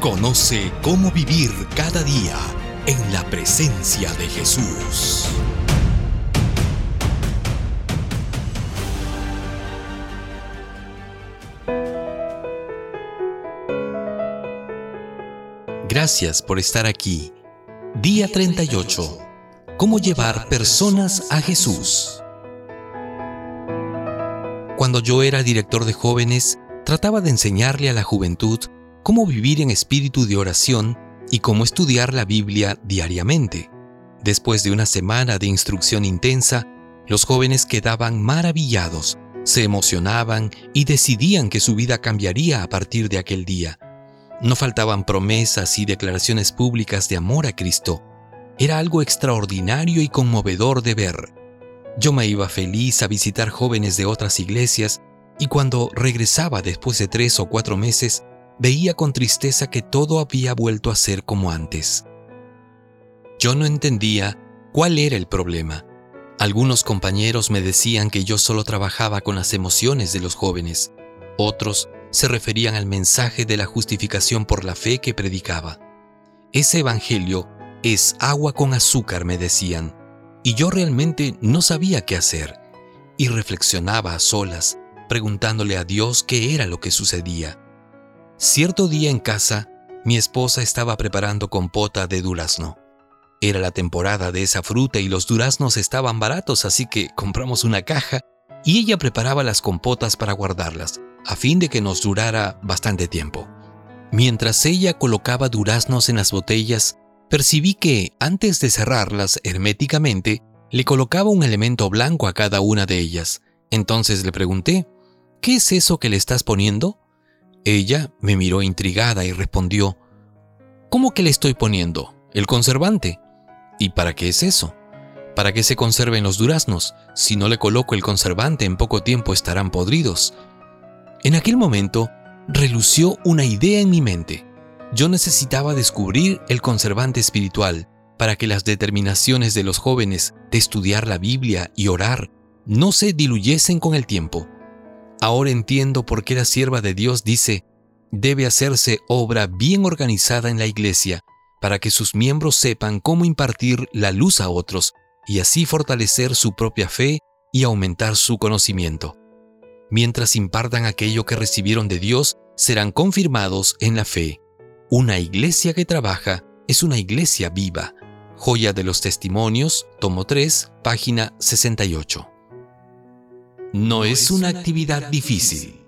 Conoce cómo vivir cada día en la presencia de Jesús. Gracias por estar aquí. Día 38. ¿Cómo llevar personas a Jesús? Cuando yo era director de jóvenes, trataba de enseñarle a la juventud cómo vivir en espíritu de oración y cómo estudiar la Biblia diariamente. Después de una semana de instrucción intensa, los jóvenes quedaban maravillados, se emocionaban y decidían que su vida cambiaría a partir de aquel día. No faltaban promesas y declaraciones públicas de amor a Cristo. Era algo extraordinario y conmovedor de ver. Yo me iba feliz a visitar jóvenes de otras iglesias y cuando regresaba después de tres o cuatro meses, veía con tristeza que todo había vuelto a ser como antes. Yo no entendía cuál era el problema. Algunos compañeros me decían que yo solo trabajaba con las emociones de los jóvenes. Otros se referían al mensaje de la justificación por la fe que predicaba. Ese evangelio es agua con azúcar, me decían, y yo realmente no sabía qué hacer, y reflexionaba a solas, preguntándole a Dios qué era lo que sucedía. Cierto día en casa, mi esposa estaba preparando compota de durazno. Era la temporada de esa fruta y los duraznos estaban baratos, así que compramos una caja y ella preparaba las compotas para guardarlas, a fin de que nos durara bastante tiempo. Mientras ella colocaba duraznos en las botellas, percibí que, antes de cerrarlas herméticamente, le colocaba un elemento blanco a cada una de ellas. Entonces le pregunté, ¿qué es eso que le estás poniendo? Ella me miró intrigada y respondió, ¿Cómo que le estoy poniendo? El conservante. ¿Y para qué es eso? Para que se conserven los duraznos. Si no le coloco el conservante, en poco tiempo estarán podridos. En aquel momento, relució una idea en mi mente. Yo necesitaba descubrir el conservante espiritual para que las determinaciones de los jóvenes de estudiar la Biblia y orar no se diluyesen con el tiempo. Ahora entiendo por qué la sierva de Dios dice, debe hacerse obra bien organizada en la iglesia para que sus miembros sepan cómo impartir la luz a otros y así fortalecer su propia fe y aumentar su conocimiento. Mientras impartan aquello que recibieron de Dios, serán confirmados en la fe. Una iglesia que trabaja es una iglesia viva. Joya de los Testimonios, tomo 3, página 68 no es una actividad difícil.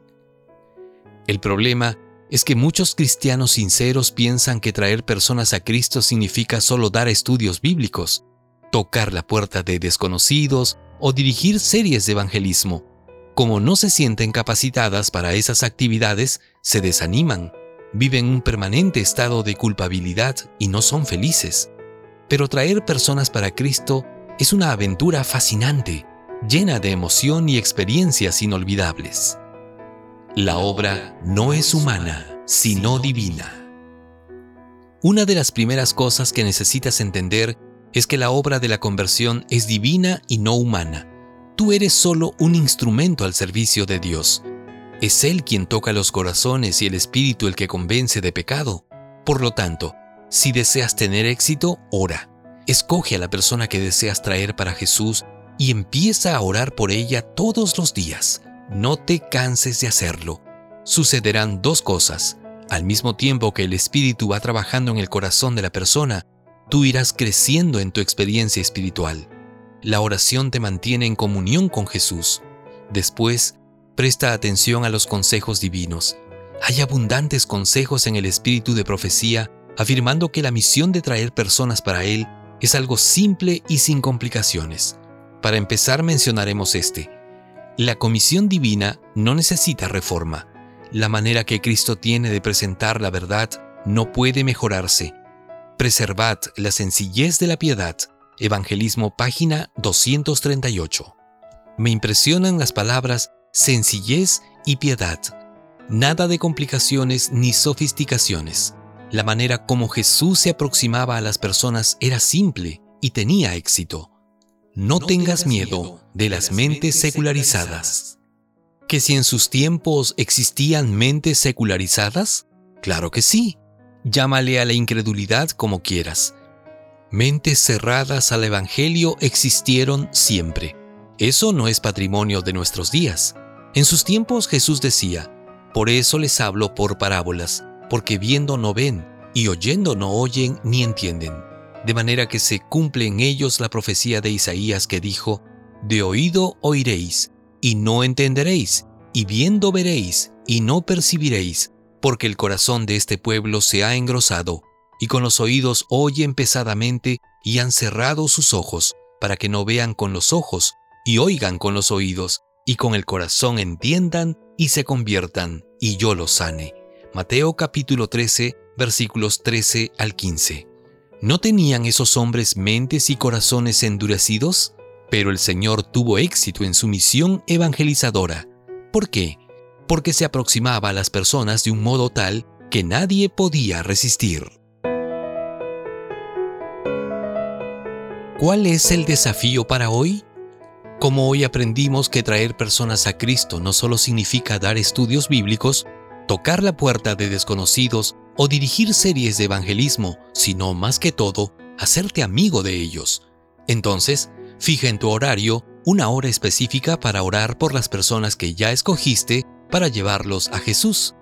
El problema es que muchos cristianos sinceros piensan que traer personas a Cristo significa solo dar estudios bíblicos, tocar la puerta de desconocidos o dirigir series de evangelismo. Como no se sienten capacitadas para esas actividades, se desaniman, viven un permanente estado de culpabilidad y no son felices. Pero traer personas para Cristo es una aventura fascinante llena de emoción y experiencias inolvidables. La obra no es humana, sino divina. Una de las primeras cosas que necesitas entender es que la obra de la conversión es divina y no humana. Tú eres solo un instrumento al servicio de Dios. Es Él quien toca los corazones y el espíritu el que convence de pecado. Por lo tanto, si deseas tener éxito, ora. Escoge a la persona que deseas traer para Jesús y empieza a orar por ella todos los días. No te canses de hacerlo. Sucederán dos cosas. Al mismo tiempo que el Espíritu va trabajando en el corazón de la persona, tú irás creciendo en tu experiencia espiritual. La oración te mantiene en comunión con Jesús. Después, presta atención a los consejos divinos. Hay abundantes consejos en el espíritu de profecía afirmando que la misión de traer personas para Él es algo simple y sin complicaciones. Para empezar mencionaremos este. La comisión divina no necesita reforma. La manera que Cristo tiene de presentar la verdad no puede mejorarse. Preservad la sencillez de la piedad. Evangelismo página 238. Me impresionan las palabras sencillez y piedad. Nada de complicaciones ni sofisticaciones. La manera como Jesús se aproximaba a las personas era simple y tenía éxito. No, tengas miedo de las mentes secularizadas. ¿Que si en sus tiempos existían mentes secularizadas? Claro que sí. Llámale a la incredulidad como quieras. Mentes cerradas al Evangelio existieron siempre. Eso no es patrimonio de nuestros días. En sus tiempos Jesús decía, por eso les hablo por parábolas, porque viendo no ven, y oyendo no oyen ni entienden. De manera que se cumple en ellos la profecía de Isaías que dijo, de oído oiréis, y no entenderéis, y viendo veréis, y no percibiréis, porque el corazón de este pueblo se ha engrosado, y con los oídos oyen pesadamente, y han cerrado sus ojos, para que no vean con los ojos, y oigan con los oídos, y con el corazón entiendan y se conviertan, y yo los sane. Mateo capítulo 13, versículos 13 al 15. ¿No tenían esos hombres mentes y corazones endurecidos? Pero el Señor tuvo éxito en su misión evangelizadora. ¿Por qué? porque se aproximaba a las personas de un modo tal que nadie podía resistir. ¿Cuál es el desafío para hoy? Como hoy aprendimos que traer personas a Cristo no solo significa dar estudios bíblicos, tocar la puerta de desconocidos o dirigir series de evangelismo, sino más que todo, hacerte amigo de ellos. Entonces, fija en tu horario una hora específica para orar por las personas que ya escogiste para llevarlos a Jesús.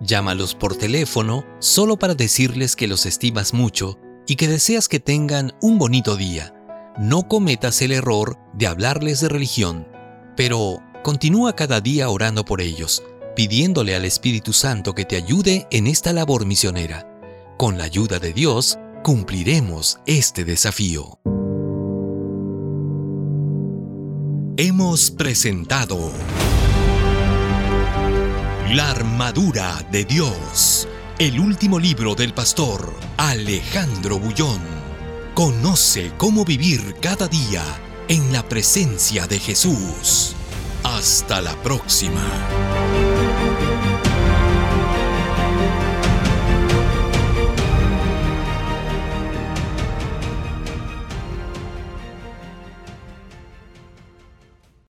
Llámalos por teléfono solo para decirles que los estimas mucho y que deseas que tengan un bonito día. No cometas el error de hablarles de religión, pero continúa cada día orando por ellos, pidiéndole al Espíritu Santo que te ayude en esta labor misionera. Con la ayuda de Dios, cumpliremos este desafío. Hemos presentado la armadura de Dios. El último libro del pastor Alejandro Bullón. Conoce cómo vivir cada día en la presencia de Jesús. Hasta la próxima.